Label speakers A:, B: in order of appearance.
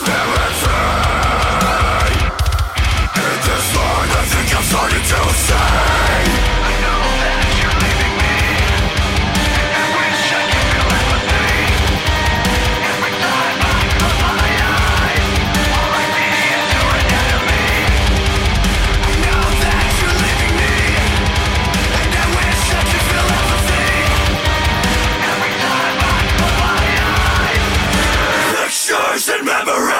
A: Stella. in memory.